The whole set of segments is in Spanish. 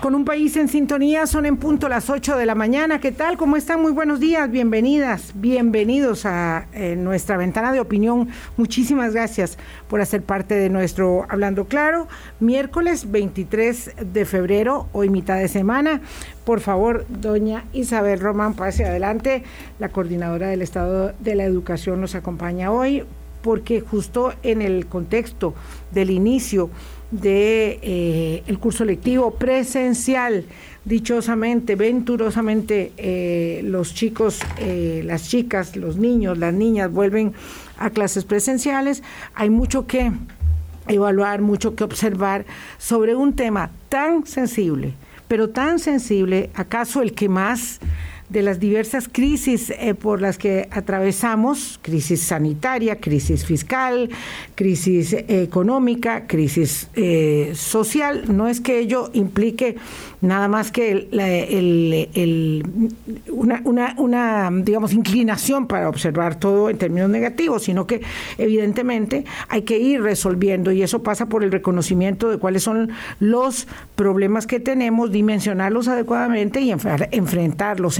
Con un país en sintonía, son en punto las 8 de la mañana. ¿Qué tal? ¿Cómo están? Muy buenos días, bienvenidas, bienvenidos a eh, nuestra ventana de opinión. Muchísimas gracias por hacer parte de nuestro Hablando Claro. Miércoles 23 de febrero, hoy mitad de semana. Por favor, doña Isabel Román, pase adelante. La coordinadora del Estado de la Educación nos acompaña hoy porque justo en el contexto del inicio de eh, curso lectivo presencial. Dichosamente, venturosamente, eh, los chicos, eh, las chicas, los niños, las niñas vuelven a clases presenciales. Hay mucho que evaluar, mucho que observar sobre un tema tan sensible, pero tan sensible, acaso el que más de las diversas crisis eh, por las que atravesamos, crisis sanitaria, crisis fiscal, crisis eh, económica, crisis eh, social, no es que ello implique nada más que una, una, digamos, inclinación para observar todo en términos negativos, sino que evidentemente hay que ir resolviendo. Y eso pasa por el reconocimiento de cuáles son los problemas que tenemos, dimensionarlos adecuadamente y enfrentarlos,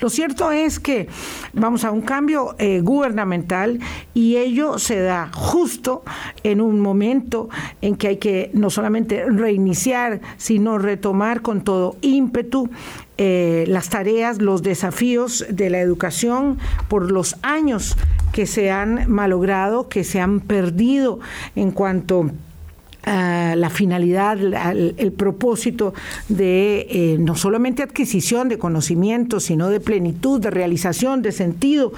Lo cierto es que vamos a un cambio eh, gubernamental y ello se da justo en un momento en que hay que no solamente reiniciar, sino retomar con todo ímpetu eh, las tareas, los desafíos de la educación por los años que se han malogrado, que se han perdido en cuanto la finalidad, el, propósito de eh, no solamente adquisición de conocimientos, sino de plenitud, de realización, de sentido,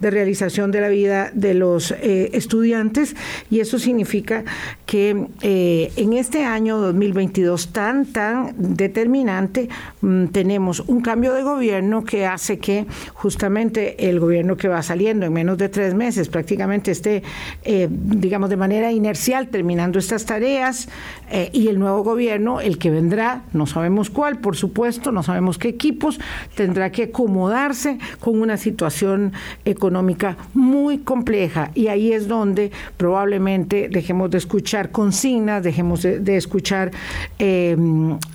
de realización de la vida de los eh, estudiantes. Y eso significa que eh, en este año 2022 tan, tan determinante, mm, tenemos un cambio de gobierno que hace que justamente el gobierno que va saliendo en menos de tres meses prácticamente esté, digamos, de manera inercial terminando estas tareas eh, y el nuevo gobierno, el que vendrá, no sabemos cuál, por supuesto, no sabemos qué equipos, tendrá que acomodarse con una situación económica muy compleja. Y ahí es donde probablemente dejemos de escuchar consignas, dejemos de, escuchar eh,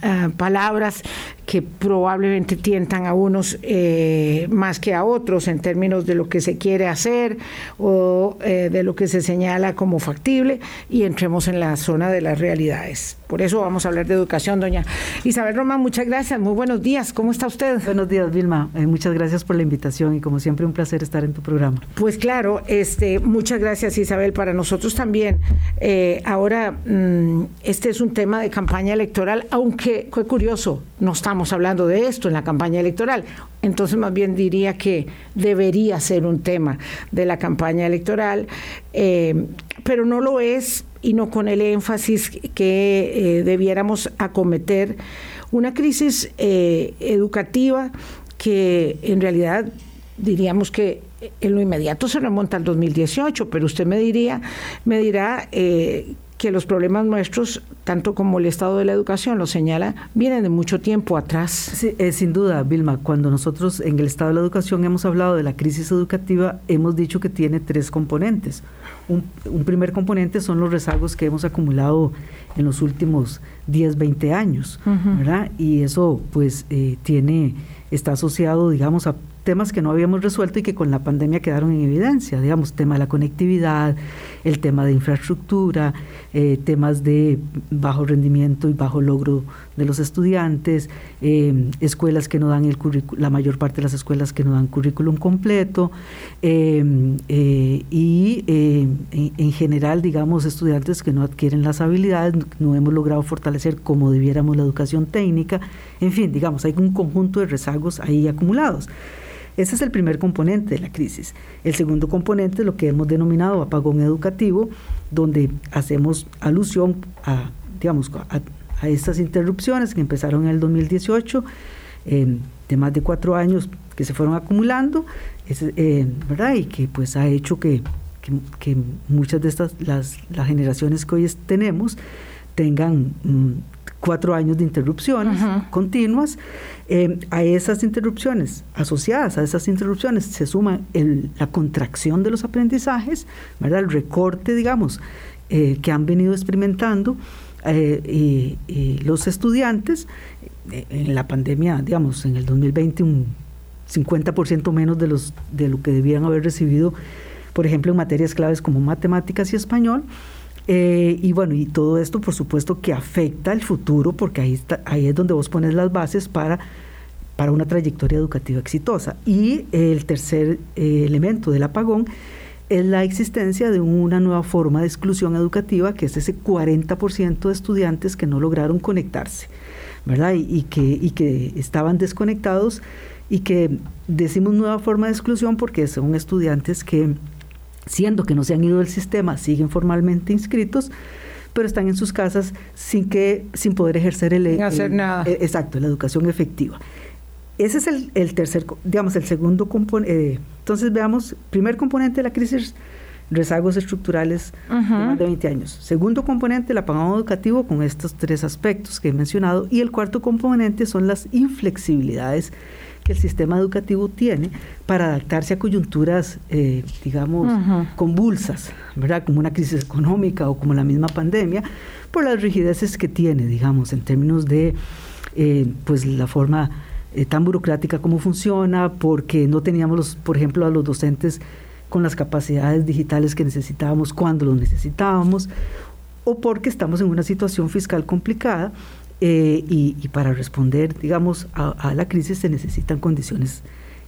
ah, palabras que probablemente tientan a unos eh, más que a otros en términos de lo que se quiere hacer o eh, de lo que se señala como factible y entremos en la zona de las realidades. Por eso vamos a hablar de educación, doña Isabel Román. Muchas gracias, muy buenos días. ¿Cómo está usted? Buenos días, Vilma. Eh, muchas gracias por la invitación y como siempre un placer estar en tu programa. Pues claro, este, muchas gracias Isabel. Para nosotros también. ahora, mm, este es un tema de campaña electoral, aunque fue curioso, no estamos estamos hablando de esto en la campaña electoral. Entonces, más bien diría que debería ser un tema de la campaña electoral, eh, pero no lo es y no con el énfasis que eh, debiéramos acometer. Una crisis eh, educativa que en realidad diríamos que en lo inmediato se remonta al 2018, pero usted me diría, me dirá que los problemas nuestros, tanto como el estado de la educación lo señala, vienen de mucho tiempo atrás. Sí, eh, sin duda, Vilma, cuando nosotros en el estado de la educación hemos hablado de la crisis educativa, hemos dicho que tiene tres componentes. Un, primer componente son los rezagos que hemos acumulado en los últimos 10, 20 años, ¿verdad? Y eso pues eh, tiene, está asociado, digamos, a temas que no habíamos resuelto y que con la pandemia quedaron en evidencia, digamos, tema de la conectividad, el tema de infraestructura, eh, temas de bajo rendimiento y bajo logro de los estudiantes, eh, escuelas que no dan el currículum, la mayor parte de las escuelas que no dan currículum completo, eh, y en, general, digamos, estudiantes que no adquieren las habilidades, no hemos logrado fortalecer como debiéramos la educación técnica, en fin, digamos, hay un conjunto de rezagos ahí acumulados. Ese es el primer componente de la crisis. El segundo componente es lo que hemos denominado apagón educativo, donde hacemos alusión a, digamos, a, estas interrupciones que empezaron en el 2018, de más de cuatro años que se fueron acumulando, eh, ¿verdad? Y que pues ha hecho que, muchas de estas, las, generaciones que hoy tenemos, tengan mm, cuatro años de interrupciones continuas. Eh, a esas interrupciones, asociadas a esas interrupciones, se suma la contracción de los aprendizajes, ¿verdad? el recorte, digamos, eh, que han venido experimentando eh, y, los estudiantes en la pandemia, digamos, en el 2020 un 50% menos de, los, de lo que debían haber recibido, por ejemplo, en materias claves como matemáticas y español. Eh, y bueno, y todo esto por supuesto que afecta el futuro porque ahí, está, ahí es donde vos pones las bases para, para una trayectoria educativa exitosa. Y el tercer eh, elemento del apagón es la existencia de una nueva forma de exclusión educativa, que es ese 40% de estudiantes que no lograron conectarse, ¿verdad? Y, que, y que estaban desconectados y que decimos nueva forma de exclusión porque son estudiantes que siendo que no se han ido del sistema, siguen formalmente inscritos, pero están en sus casas sin que sin poder ejercer el, hacer nada. E, exacto, la educación efectiva. Ese es el, tercer, digamos, el segundo componente. Eh, entonces veamos, primer componente de la crisis, rezagos estructurales de más de 20 años. Segundo componente, el apagón educativo con estos tres aspectos que he mencionado. Y el cuarto componente son las inflexibilidades que el sistema educativo tiene para adaptarse a coyunturas, eh, digamos, convulsas, ¿verdad? Como una crisis económica o como la misma pandemia, por las rigideces que tiene, digamos, en términos de, eh, pues, la forma eh, tan burocrática como funciona, porque no teníamos, los, por ejemplo, a los docentes con las capacidades digitales que necesitábamos cuando los necesitábamos, o porque estamos en una situación fiscal complicada eh, y, para responder, digamos, a, la crisis se necesitan condiciones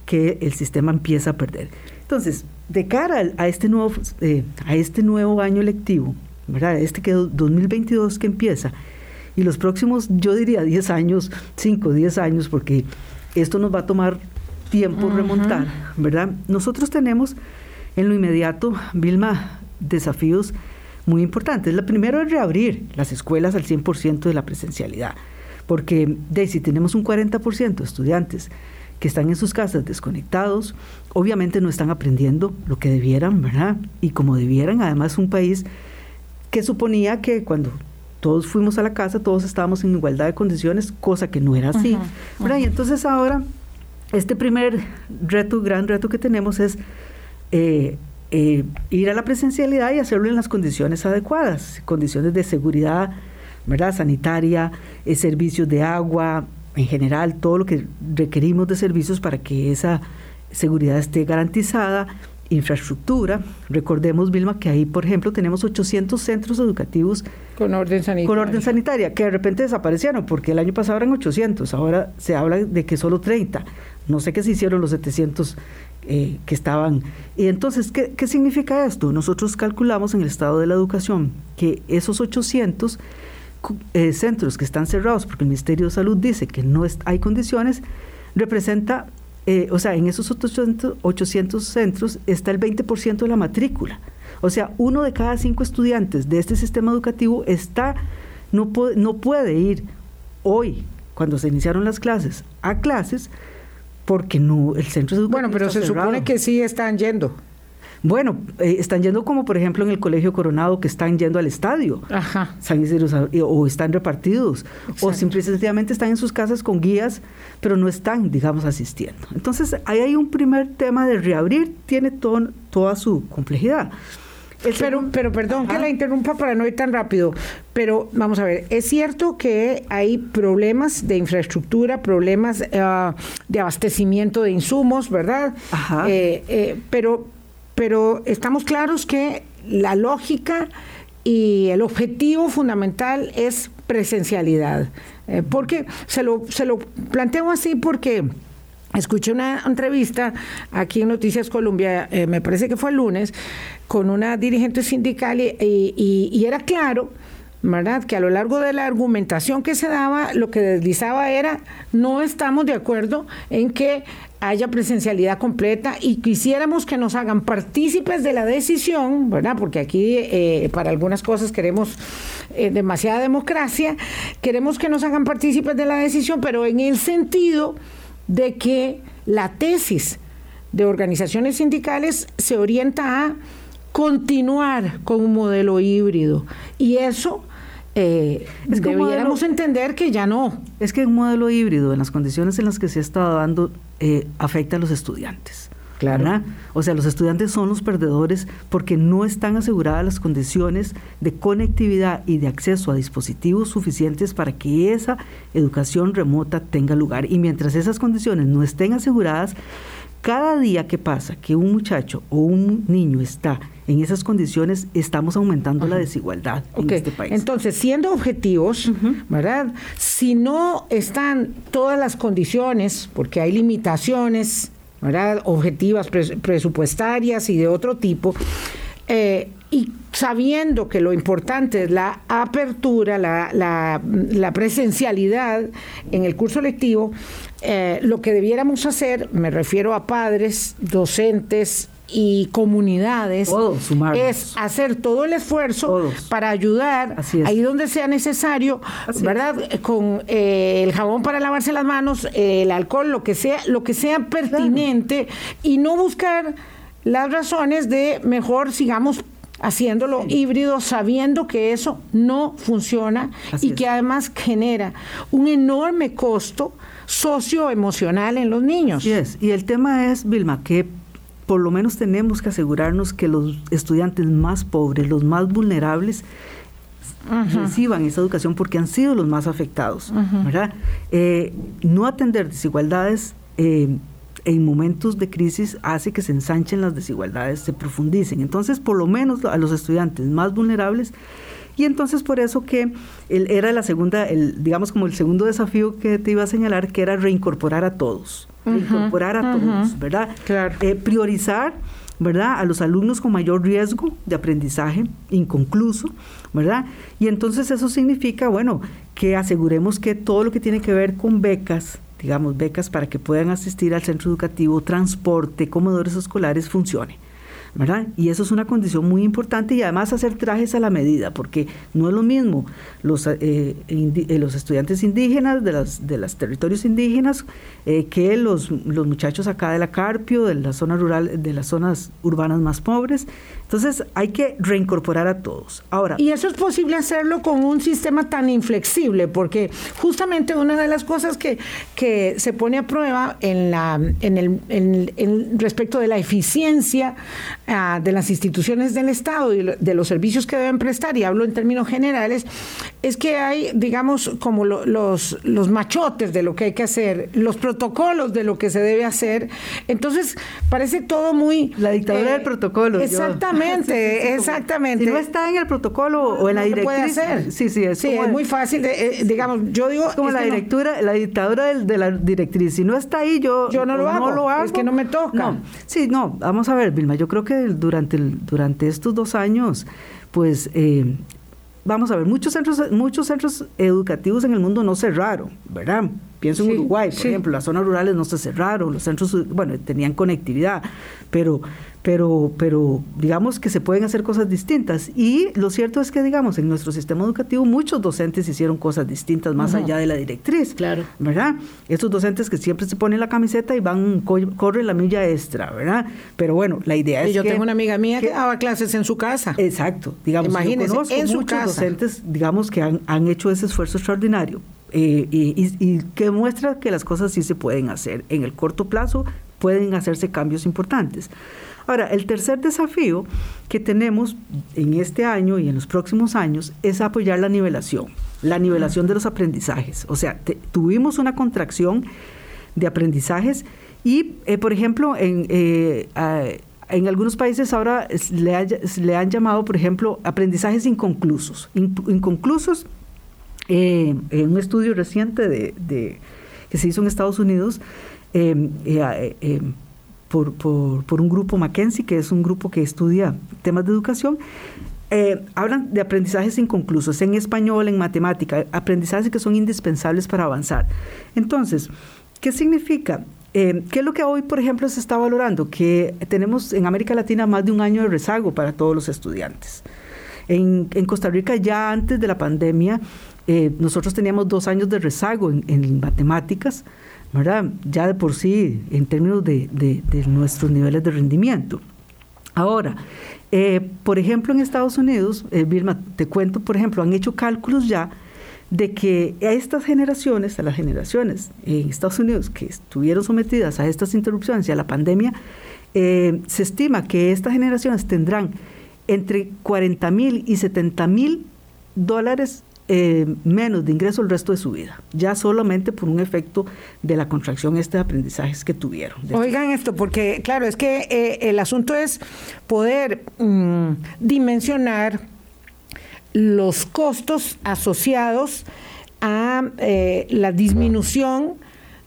que el sistema empieza a perder. Entonces, de cara a, este nuevo, eh, a este nuevo año lectivo, ¿verdad? Este que 2022 que empieza, y los próximos, yo diría 10 años, 5, 10 años, porque esto nos va a tomar tiempo remontar, ¿verdad? Nosotros tenemos en lo inmediato, Vilma, desafíos muy importantes. La primero es reabrir las escuelas al 100% de la presencialidad, porque de, si tenemos un 40% de estudiantes que están en sus casas desconectados, obviamente no están aprendiendo lo que debieran, ¿verdad? Y como debieran, además un país que suponía que cuando todos fuimos a la casa, todos estábamos en igualdad de condiciones, cosa que no era así. Y entonces ahora, este primer reto, gran reto que tenemos es eh, eh, ir a la presencialidad y hacerlo en las condiciones adecuadas, condiciones de seguridad, ¿verdad? Sanitaria, eh, servicios de agua, en general, todo lo que requerimos de servicios para que esa seguridad esté garantizada, infraestructura. Recordemos, Vilma, que ahí, por ejemplo, tenemos 800 centros educativos con orden sanitaria. Con orden sanitaria, que de repente desaparecieron, porque el año pasado eran 800, ahora se habla de que solo 30. No sé qué se hicieron los 700 eh, que estaban. Y entonces, ¿qué, ¿qué, significa esto? Nosotros calculamos en el estado de la educación que esos 800 eh, centros que están cerrados, porque el Ministerio de Salud dice que no hay condiciones, representa, eh, o sea, en esos 800, 800 centros está el 20% de la matrícula. O sea, uno de cada cinco estudiantes de este sistema educativo está, no, no puede ir hoy, cuando se iniciaron las clases, a clases porque no el centro educativo Bueno, pero se supone que sí están yendo. Bueno, eh, están yendo como por ejemplo en el Colegio Coronado que están yendo al estadio. Ajá. o están repartidos. O simplemente están en sus casas con guías, pero no están, digamos, asistiendo. Entonces, ahí hay un primer tema de reabrir, tiene toda su complejidad. Pero, pero perdón que la interrumpa para no ir tan rápido, pero vamos a ver, es cierto que hay problemas de infraestructura, problemas ah, de abastecimiento de insumos, ¿verdad? Ajá. Eh, eh, pero, pero estamos claros que la lógica y el objetivo fundamental es presencialidad. Eh, porque se lo, se lo planteo así porque Escuché una entrevista aquí en Noticias Colombia, eh, me parece que fue el lunes, con una dirigente sindical y, era claro, ¿verdad?, que a lo largo de la argumentación que se daba, lo que deslizaba era, no estamos de acuerdo en que haya presencialidad completa y quisiéramos que nos hagan partícipes de la decisión, ¿verdad? Porque aquí eh, para algunas cosas queremos eh, demasiada democracia, queremos que nos hagan partícipes de la decisión, pero en el sentido de que la tesis de organizaciones sindicales se orienta a continuar con un modelo híbrido y eso eh, es debiéramos entender que ya no. Es que un modelo híbrido, en las condiciones en las que se ha estado dando, eh, afecta a los estudiantes. Claro. O sea, los estudiantes son los perdedores porque no están aseguradas las condiciones de conectividad y de acceso a dispositivos suficientes para que esa educación remota tenga lugar. Y mientras esas condiciones no estén aseguradas, cada día que pasa que un muchacho o un niño está en esas condiciones, estamos aumentando la desigualdad en este país. Entonces, siendo objetivos, ¿verdad? Si no están todas las condiciones, porque hay limitaciones objetivas presupuestarias y de otro tipo, eh, y sabiendo que lo importante es la apertura, la, la, presencialidad en el curso lectivo, eh, lo que debiéramos hacer, me refiero a padres, docentes, y comunidades es hacer todo el esfuerzo para ayudar ahí donde sea necesario, ¿verdad? Con eh, el jabón para lavarse las manos, el alcohol, lo que sea, lo que sea pertinente y no buscar las razones de mejor sigamos haciéndolo híbrido, sabiendo que eso no funciona y que además genera un enorme costo socioemocional en los niños. Y el tema es, Vilma, que por lo menos tenemos que asegurarnos que los estudiantes más pobres, los más vulnerables, reciban esa educación porque han sido los más afectados, ¿verdad? Eh, no atender desigualdades eh, en momentos de crisis hace que se ensanchen las desigualdades, se profundicen. Entonces, por lo menos a los estudiantes más vulnerables y entonces por eso que era la segunda, el, digamos como el segundo desafío que te iba a señalar, que era reincorporar a todos incorporar a todos, ¿verdad? Claro. Eh, priorizar, ¿verdad? A los alumnos con mayor riesgo de aprendizaje inconcluso, ¿verdad? Y entonces eso significa, bueno, que aseguremos que todo lo que tiene que ver con becas, digamos, becas para que puedan asistir al centro educativo, transporte, comedores escolares, funcione. Y eso es una condición muy importante y además hacer trajes a la medida, porque no es lo mismo los, eh, eh, los estudiantes indígenas de los de los territorios indígenas eh, que los, los muchachos acá de la Carpio, de la zona rural, de las zonas urbanas más pobres. Entonces hay que reincorporar a todos. Ahora. Y eso es posible hacerlo con un sistema tan inflexible, porque justamente una de las cosas que, que se pone a prueba en la, en el, en, respecto de la eficiencia ah, de las instituciones del Estado y de los servicios que deben prestar, y hablo en términos generales, es que hay, digamos, como los, los machotes de lo que hay que hacer, los protocolos de lo que se debe hacer. Entonces, parece todo muy... La dictadura del eh, protocolo. Exactamente. Exactamente, exactamente. Si no está en el protocolo o en la directriz. puede hacer. Sí, sí, es, muy fácil. Eh, digamos, yo digo. Es como la directura, la dictadura de, la directriz. Si no está ahí, yo, yo no lo, hago, Es que no me toca. Sí, no. Vamos a ver, Vilma. Yo creo que durante, durante estos dos años, pues. Eh, vamos a ver, muchos centros, muchos centros educativos en el mundo no cerraron, ¿verdad? Pienso en Uruguay, por ejemplo, las zonas rurales no se cerraron, los centros, bueno, tenían conectividad, pero pero, pero digamos que se pueden hacer cosas distintas. Y lo cierto es que, digamos, en nuestro sistema educativo muchos docentes hicieron cosas distintas más allá de la directriz. Claro. ¿Verdad? Estos docentes que siempre se ponen la camiseta y van, corren la milla extra, ¿verdad? Pero bueno, la idea es yo tengo una amiga mía que, daba clases en su casa. Exacto. Digamos, Imagínese, en su muchos docentes, digamos, que han, han hecho ese esfuerzo extraordinario. Eh, y, y, que muestra que las cosas sí se pueden hacer. En el corto plazo pueden hacerse cambios importantes. Ahora, el tercer desafío que tenemos en este año y en los próximos años es apoyar la nivelación, la nivelación de los aprendizajes. O sea, tuvimos una contracción de aprendizajes y, eh, por ejemplo, en, eh, en algunos países ahora le, han llamado, por ejemplo, aprendizajes inconclusos. inconclusos, eh, en un estudio reciente de, que se hizo en Estados Unidos, por, por, un grupo Mackenzie, que es un grupo que estudia temas de educación, eh, hablan de aprendizajes inconclusos en español, en matemática, aprendizajes que son indispensables para avanzar. Entonces, ¿qué significa? Eh, ¿Qué es lo que hoy, por ejemplo, se está valorando? Que tenemos en América Latina más de un año de rezago para todos los estudiantes. En, en Costa Rica ya antes de la pandemia, eh, nosotros teníamos dos años de rezago en, matemáticas, ¿verdad? Ya de por sí, en términos de, nuestros niveles de rendimiento. Ahora, eh, por ejemplo, en Estados Unidos, eh, Vilma, te cuento, por ejemplo, han hecho cálculos ya de que a estas generaciones, a las generaciones en Estados Unidos que estuvieron sometidas a estas interrupciones y a la pandemia, se estima que estas generaciones tendrán entre 40 mil y 70 mil dólares eh, menos de ingreso el resto de su vida, ya solamente por un efecto de la contracción este de aprendizajes que tuvieron. Oigan esto, porque claro, es que eh, el asunto es poder mm, dimensionar los costos asociados a eh, la disminución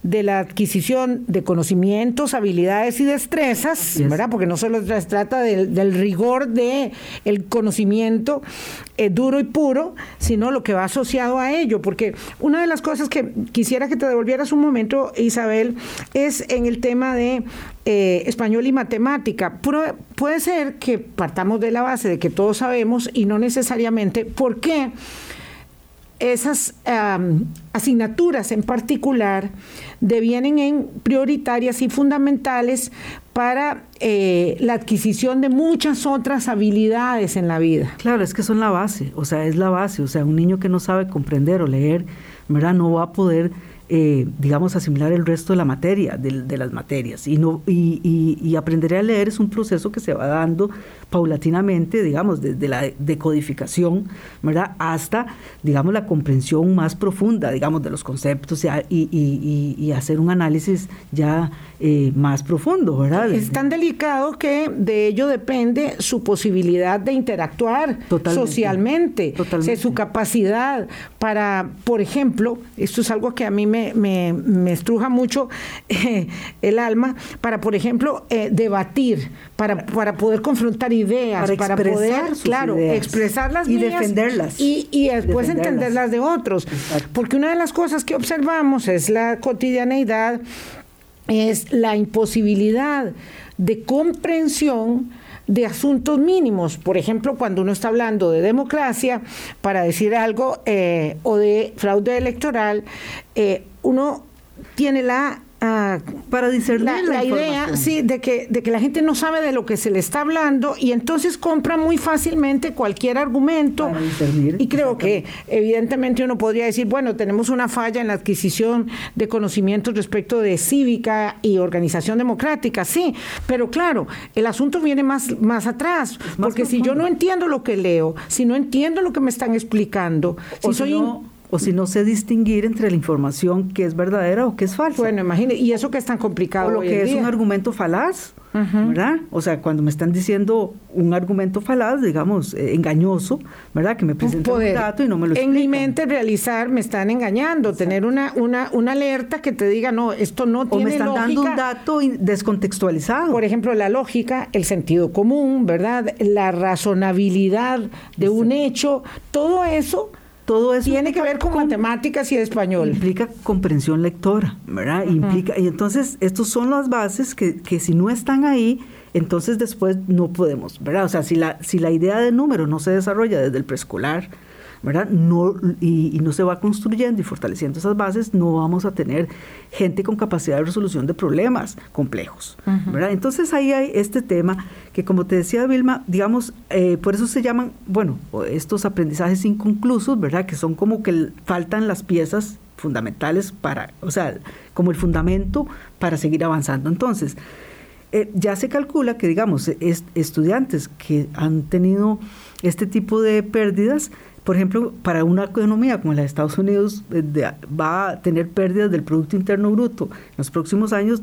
de la adquisición de conocimientos, habilidades y destrezas, ¿verdad? Porque no solo se trata del, rigor de el conocimiento eh, duro y puro, sino lo que va asociado a ello. Porque una de las cosas que quisiera que te devolvieras un momento, Isabel, es en el tema de eh, español y matemática. puede ser que partamos de la base de que todos sabemos y no necesariamente por qué esas asignaturas en particular devienen en prioritarias y fundamentales para eh, la adquisición de muchas otras habilidades en la vida. Claro, es que son la base, o sea, es la base, o sea, un niño que no sabe comprender o leer, ¿verdad? No va a poder eh, digamos, asimilar el resto de la materia, de, las materias. Y, no, y, aprender a leer es un proceso que se va dando paulatinamente, digamos, desde la decodificación, ¿verdad? Hasta, digamos, la comprensión más profunda, digamos, de los conceptos y hacer un análisis ya eh, más profundo, ¿verdad? Es tan delicado que de ello depende su posibilidad de interactuar socialmente, totalmente. su capacidad para, por ejemplo, esto es algo que a mí me, me, estruja mucho eh, el alma, para, por ejemplo, eh, debatir, para, para poder confrontar ideas ideas, para, poder, claro, expresarlas y defenderlas. Y, y después entenderlas de otros. Porque una de las cosas que observamos es la cotidianeidad, es la imposibilidad de comprensión de asuntos mínimos. Por ejemplo, cuando uno está hablando de democracia, para decir algo, eh, o de fraude electoral, eh, uno tiene la para discernir la, idea sí de que de que la gente no sabe de lo que se le está hablando y entonces compra muy fácilmente cualquier argumento. Y creo que evidentemente uno podría decir bueno tenemos una falla en la adquisición de conocimientos respecto de cívica y organización democrática sí pero claro el asunto viene más más atrás porque si yo no entiendo lo que leo si no entiendo lo que me están explicando si soy o si no sé distinguir entre la información que es verdadera o que es falsa. Bueno, imagínese, y eso que es tan complicado. O lo que es un argumento falaz, ¿verdad? O sea, cuando me están diciendo un argumento falaz, digamos, eh, engañoso, ¿verdad? Que me presenta un dato y no me lo explican. En mi mente realizar, me están engañando, tener una, una, una alerta que te diga, no, esto no tiene O me están dando un dato descontextualizado. Por ejemplo, la lógica, el sentido común, ¿verdad? La razonabilidad de un hecho, todo eso todo eso tiene que ver con, matemáticas y español. Implica comprensión lectora, ¿verdad? Implica, y entonces, estos son las bases que, que si no están ahí, entonces después no podemos, ¿verdad? O sea, si la, si la idea de número no se desarrolla desde el preescolar, ¿verdad? No, y, no se va construyendo y fortaleciendo esas bases, no vamos a tener gente con capacidad de resolución de problemas complejos, ¿verdad? Entonces ahí hay este tema que, como te decía Vilma, digamos, eh, por eso se llaman, bueno, estos aprendizajes inconclusos, ¿verdad? Que son como que faltan las piezas fundamentales para, o sea, como el fundamento para seguir avanzando. Entonces, eh, ya se calcula que, digamos, estudiantes que han tenido este tipo de pérdidas por ejemplo, para una economía como la de Estados Unidos, eh, va a tener pérdidas del Producto Interno Bruto. En los próximos años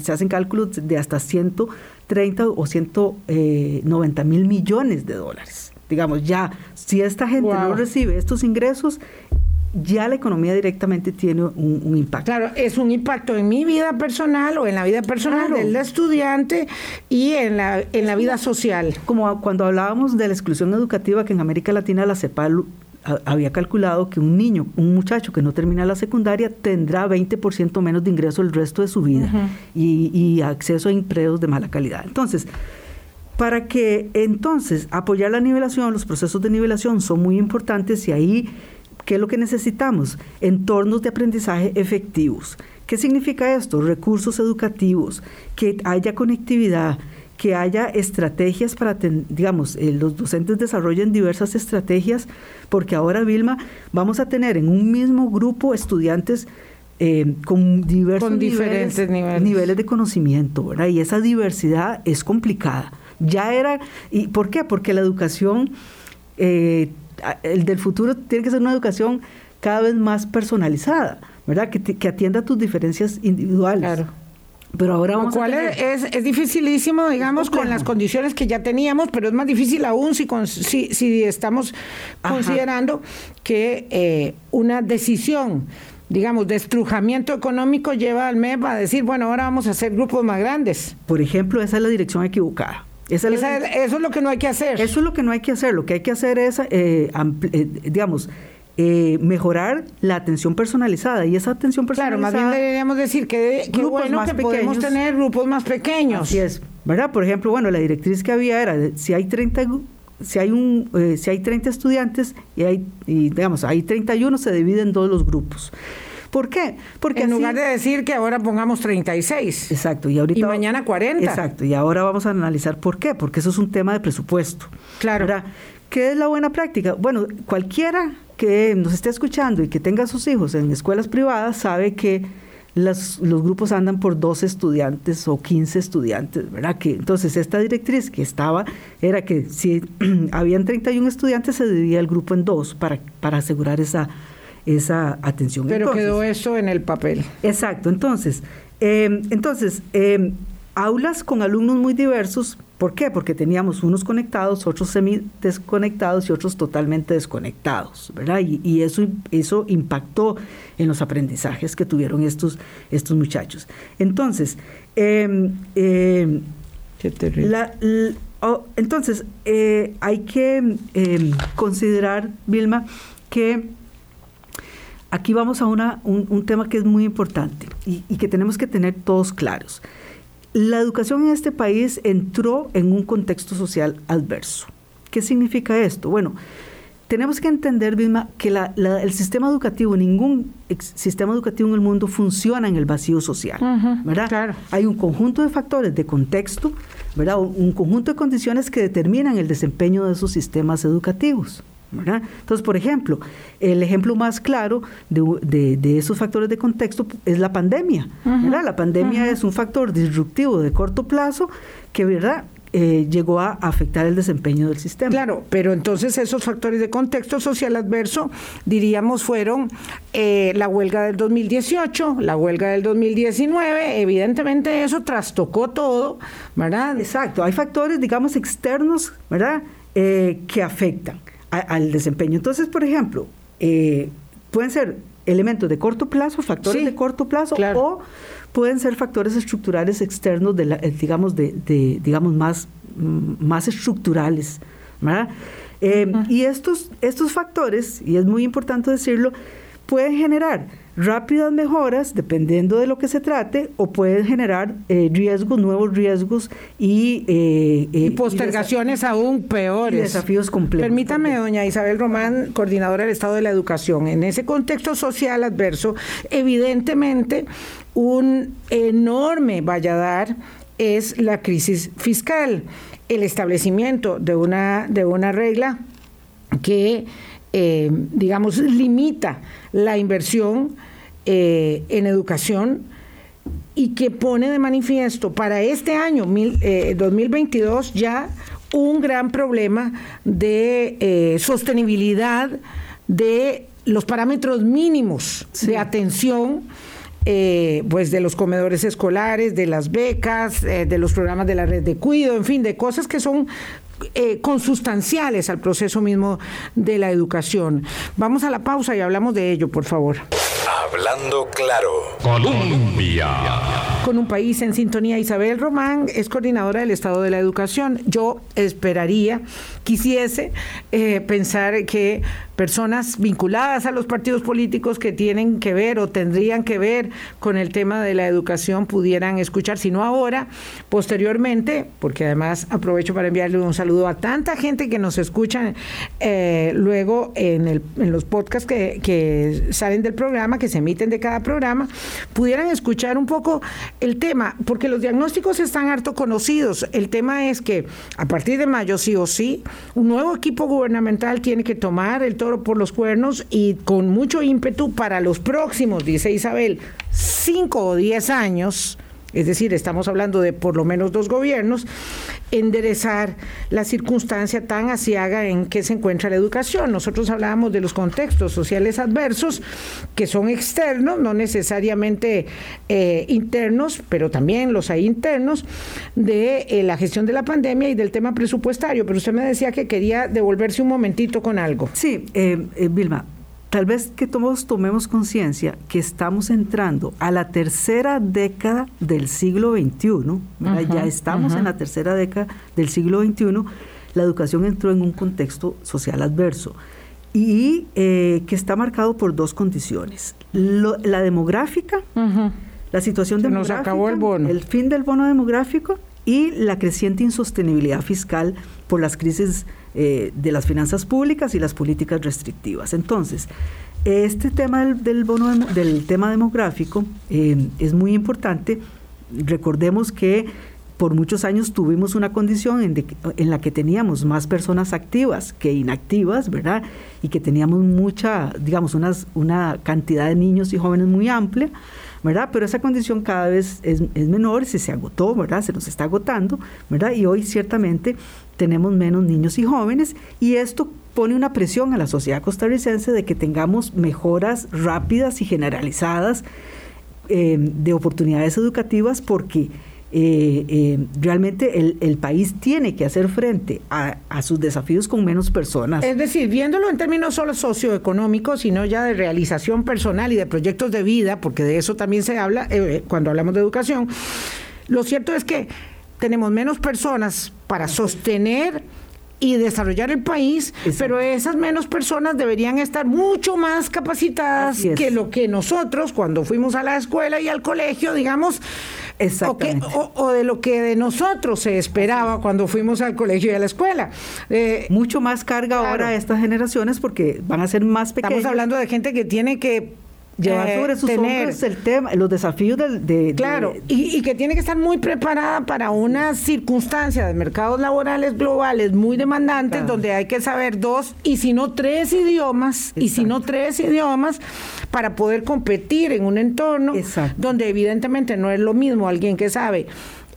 se hacen cálculos de hasta 130 o 190 mil millones de dólares. Digamos, ya, si esta gente no recibe estos ingresos, ya la economía directamente tiene un, impacto. Claro, es un impacto en mi vida personal o en la vida personal del estudiante y en la, en la vida social. Como cuando hablábamos de la exclusión educativa, que en América Latina la CEPAL había calculado que un niño, un muchacho que no termina la secundaria tendrá 20% menos de ingreso el resto de su vida y, y, acceso a empleos de mala calidad. Entonces, para que entonces apoyar la nivelación, los procesos de nivelación son muy importantes y ahí ¿Qué es lo que necesitamos? Entornos de aprendizaje efectivos. ¿Qué significa esto? Recursos educativos, que haya conectividad, que haya estrategias para, digamos, eh, los docentes desarrollen diversas estrategias, porque ahora, Vilma, vamos a tener en un mismo grupo estudiantes eh, con diversos diferentes niveles, niveles. de conocimiento, ¿verdad? Y esa diversidad es complicada. Ya era, ¿y por qué? Porque la educación, eh, el del futuro tiene que ser una educación cada vez más personalizada, ¿verdad? Que, que atienda tus diferencias individuales. Claro. Pero ahora vamos Lo cual es, es, dificilísimo, digamos, con las condiciones que ya teníamos, pero es más difícil aún si, si, si estamos considerando que eh, una decisión digamos, de estrujamiento económico lleva al MEP a decir, bueno, ahora vamos a hacer grupos más grandes. Por ejemplo, esa es la dirección equivocada. Eso es lo que no hay que hacer. Eso es lo que no hay que hacer. Lo que hay que hacer es, eh, eh, digamos, eh, mejorar la atención personalizada y esa atención personalizada. Claro, más bien deberíamos decir que, que bueno que podemos tener grupos más pequeños. Así es, ¿verdad? Por ejemplo, bueno, la directriz que había era si hay 30 si hay un eh, si hay 30 estudiantes y hay y digamos, hay 31 se dividen en todos los grupos. ¿Por qué? Porque en lugar de decir que ahora pongamos 36. Exacto, y ahorita y mañana 40. Exacto, y ahora vamos a analizar por qué, porque eso es un tema de presupuesto. Claro. ¿Qué es la buena práctica? Bueno, cualquiera que nos esté escuchando y que tenga sus hijos en escuelas privadas sabe que los grupos andan por 12 estudiantes o 15 estudiantes, ¿verdad? Que, entonces, esta directriz que estaba era que si habían 31 estudiantes, se dividía el grupo en dos para, para asegurar esa, esa atención. Pero quedó eso en el papel. Exacto, entonces, eh, entonces eh, aulas con alumnos muy diversos ¿Por qué? Porque teníamos unos conectados, otros semi desconectados y otros totalmente desconectados, ¿verdad? Y, eso, eso impactó en los aprendizajes que tuvieron estos, estos muchachos. Entonces, em, em, oh, entonces eh, hay que em, considerar, Vilma, que aquí vamos a una, un, tema que es muy importante y que tenemos que tener todos claros. La educación en este país entró en un contexto social adverso. ¿Qué significa esto? Bueno, tenemos que entender, Vilma, que el sistema educativo, ningún sistema educativo en el mundo funciona en el vacío social, ¿verdad? Hay un conjunto de factores de contexto, ¿verdad? Un conjunto de condiciones que determinan el desempeño de esos sistemas educativos. Entonces, por ejemplo, el ejemplo más claro de, esos factores de contexto es la pandemia. La pandemia es un factor disruptivo de corto plazo que ¿verdad? Eh, llegó a afectar el desempeño del sistema. Claro, pero entonces esos factores de contexto social adverso, diríamos, fueron eh, la huelga del 2018, la huelga del 2019, evidentemente eso trastocó todo, ¿verdad? Exacto, hay factores, digamos, externos, ¿verdad?, eh, que afectan al desempeño. Entonces, por ejemplo, eh, pueden ser elementos de corto plazo, factores de corto plazo, o pueden ser factores estructurales externos, de eh, digamos, de, digamos más, mm, más estructurales. Eh, y estos, estos factores, y es muy importante decirlo, pueden generar rápidas mejoras dependiendo de lo que se trate o pueden generar eh, riesgos, nuevos riesgos y, eh, eh, postergaciones aún peores. desafíos complejos. Permítame, doña Isabel Román, coordinadora del Estado de la Educación, en ese contexto social adverso, evidentemente un enorme valladar es la crisis fiscal, el establecimiento de una, de una regla que, digamos, limita la inversión eh, en educación y que pone de manifiesto para este año 2022 eh, ya un gran problema de eh, sostenibilidad de los parámetros mínimos de atención. pues de los comedores escolares, de las becas, de los programas de la red de cuido, en fin, de cosas que son consustanciales al proceso mismo de la educación. Vamos a la pausa y hablamos de ello, por favor. Hablando claro. Colombia. Con un país en sintonía, Isabel Román es coordinadora del Estado de la Educación. Yo esperaría, quisiese eh, pensar que personas vinculadas a los partidos políticos que tienen que ver o tendrían que ver con el tema de la educación pudieran escuchar, si no ahora, posteriormente, porque además aprovecho para enviarle un saludo a tanta gente que nos escucha eh, luego en, los podcasts que, que salen del programa, que se emiten de cada programa, pudieran escuchar un poco el tema, porque los diagnósticos están harto conocidos. El tema es que a partir de mayo, sí o sí, un nuevo equipo gubernamental tiene que tomar el por los cuernos y con mucho ímpetu para los próximos, dice Isabel, cinco o diez años es decir, estamos hablando de por lo menos dos gobiernos, enderezar la circunstancia tan asiaga en que se encuentra la educación. Nosotros hablábamos de los contextos sociales adversos que son externos, no necesariamente eh, internos, pero también los hay internos, de eh, la gestión de la pandemia y del tema presupuestario. Pero usted me decía que quería devolverse un momentito con algo. Sí, eh, Vilma, tal vez que todos tomemos conciencia que estamos entrando a la tercera década del siglo XXI, ya estamos en la tercera década del siglo XXI, la educación entró en un contexto social adverso y eh, que está marcado por dos condiciones. la demográfica, la situación demográfica, nos acabó el, bono. el fin del bono demográfico y la creciente insostenibilidad fiscal por las crisis eh, de las finanzas públicas y las políticas restrictivas. Entonces, este tema del, bono del tema demográfico eh, es muy importante. Recordemos que por muchos años tuvimos una condición en, la que teníamos más personas activas que inactivas, ¿verdad? Y que teníamos mucha, digamos, una cantidad de niños y jóvenes muy amplia. ¿Verdad? Pero esa condición cada vez es, es menor, se, se agotó, ¿verdad? Se nos está agotando, ¿verdad? Y hoy ciertamente tenemos menos niños y jóvenes y esto pone una presión a la sociedad costarricense de que tengamos mejoras rápidas y generalizadas eh, de oportunidades educativas porque eh, eh, realmente el, país tiene que hacer frente a, sus desafíos con menos personas. Es decir, viéndolo en términos solo socioeconómicos, sino ya de realización personal y de proyectos de vida, porque de eso también se habla eh, cuando hablamos de educación, lo cierto es que tenemos menos personas para sostener y desarrollar el país, pero esas menos personas deberían estar mucho más capacitadas que lo que nosotros cuando fuimos a la escuela y al colegio, digamos, Exactamente. O, de lo que de nosotros se esperaba cuando fuimos al colegio y a la escuela. Eh, Mucho más carga ahora a estas generaciones porque van a ser más pequeñas. Estamos hablando de gente que tiene que llevar eh, sobre sus hombros el tema, los desafíos de... claro, y, que tiene que estar muy preparada para una circunstancia de mercados laborales globales muy demandantes, donde hay que saber dos y si no tres idiomas, y si no tres idiomas, para poder competir en un entorno donde evidentemente no es lo mismo alguien que sabe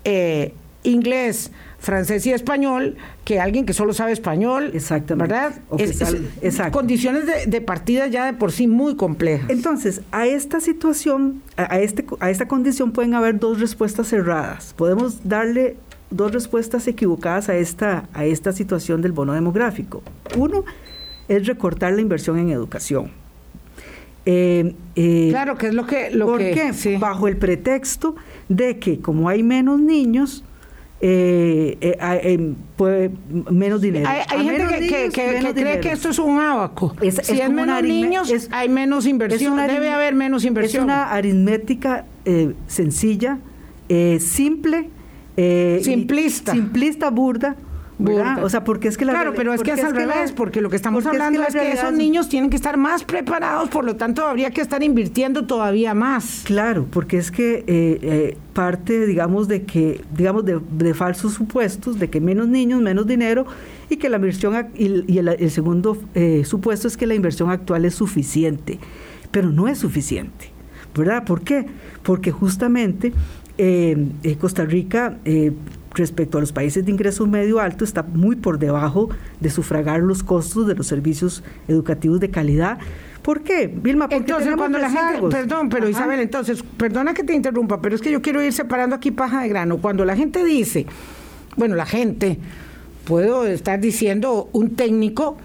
eh, inglés, francés y español que alguien que solo sabe español. Exactamente. ¿Verdad? Condiciones de, partida ya de por sí muy complejas. Entonces, a esta situación, a, este, a esta condición pueden haber dos respuestas cerradas. Podemos darle dos respuestas equivocadas a esta, a esta situación del bono demográfico. Uno es recortar la inversión en educación. Eh, eh, claro, que es lo que... Lo ¿Por qué? Bajo el pretexto de que como hay menos niños, eh, eh, eh pues, menos dinero. Hay, gente que, cree que esto es un abaco. si hay menos niños, hay menos inversión. Debe haber menos inversión. Es una aritmética eh, sencilla, simple, simplista. simplista, burda o sea, porque es que la Claro, pero es que es, al revés, porque lo que estamos hablando es que, esos niños tienen que estar más preparados, por lo tanto habría que estar invirtiendo todavía más. Claro, porque es que eh, eh, parte, digamos, de que, digamos, de, falsos supuestos, de que menos niños, menos dinero, y que la inversión, y, el, segundo eh, supuesto es que la inversión actual es suficiente, pero no es suficiente, ¿verdad? ¿Por qué? Porque justamente Costa Rica respecto a los países de ingreso medio alto está muy por debajo de sufragar los costos de los servicios educativos de calidad. ¿Por qué, Vilma? Porque entonces, cuando la gente, perdón, pero Isabel, entonces, perdona que te interrumpa, pero es que yo quiero ir separando aquí paja de grano. Cuando la gente dice, bueno, la gente, puedo estar diciendo un técnico,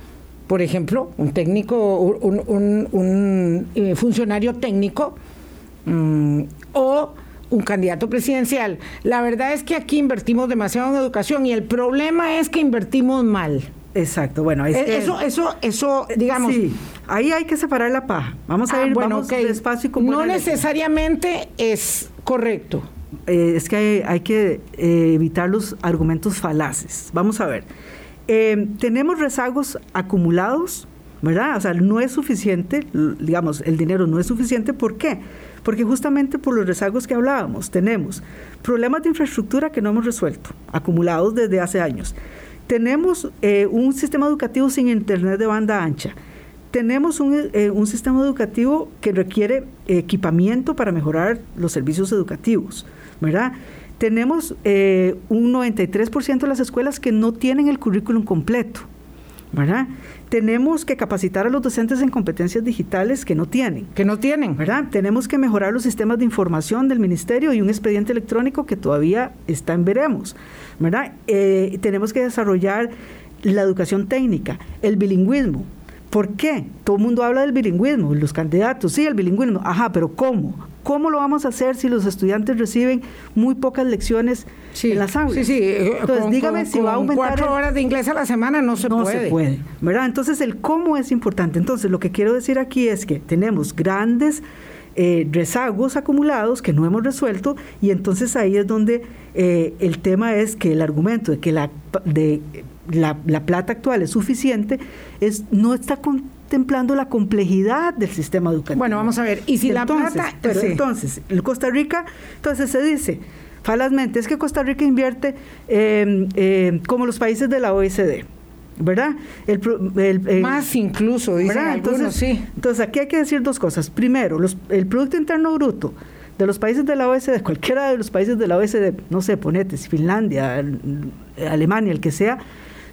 por ejemplo, un técnico, un, eh, funcionario técnico, mm, o un candidato presidencial. La verdad es que aquí invertimos demasiado en educación y el problema es que invertimos mal. Exacto, bueno, eh, eso, eso, eso, digamos. Sí, ahí hay que separar la paja. Vamos a ah, ir bueno, vamos despacio y con No necesariamente es correcto. Eh, es que hay, que eh, evitar los argumentos falaces. Vamos a ver. tenemos rezagos acumulados, ¿verdad? O sea, no es suficiente, digamos, el dinero no es suficiente. ¿Por qué? Porque justamente por los rezagos que hablábamos, tenemos problemas de infraestructura que no hemos resuelto, acumulados desde hace años. Tenemos eh, un sistema educativo sin internet de banda ancha. Tenemos un, eh, un sistema educativo que requiere equipamiento para mejorar los servicios educativos, ¿verdad? Tenemos eh, un 93% de las escuelas que no tienen el currículum completo, ¿verdad? Tenemos que capacitar a los docentes en competencias digitales que no tienen. Que no tienen. ¿Verdad? Tenemos que mejorar los sistemas de información del ministerio y un expediente electrónico que todavía está en veremos. ¿Verdad? Eh, tenemos que desarrollar la educación técnica, el bilingüismo. ¿Por qué? Todo el mundo habla del bilingüismo, los candidatos, sí, el bilingüismo. Ajá, pero ¿cómo? ¿Cómo lo vamos a hacer si los estudiantes reciben muy pocas lecciones en las aulas? Sí, sí. Eh, Entonces, dígame si va a aumentar. Cuatro horas de inglés a la semana no se puede. No se puede, ¿verdad? Entonces, el cómo es importante. Entonces, lo que quiero decir aquí es que tenemos grandes eh, rezagos acumulados que no hemos resuelto y entonces ahí es donde eh, el tema es que el argumento de que la, de, la, plata actual es suficiente es no está contemplando la complejidad del sistema educativo. Bueno, vamos a ver, y si la plata... Pero entonces, en Costa Rica, entonces se dice falazmente, es que Costa Rica invierte eh, como los países de la OECD. ¿verdad? El, Más incluso, dicen entonces, sí. Entonces, aquí hay que decir dos cosas. Primero, los, el Producto Interno Bruto de los países de la OECD, cualquiera de los países de la OECD, no sé, ponete, Finlandia, Alemania, el que sea,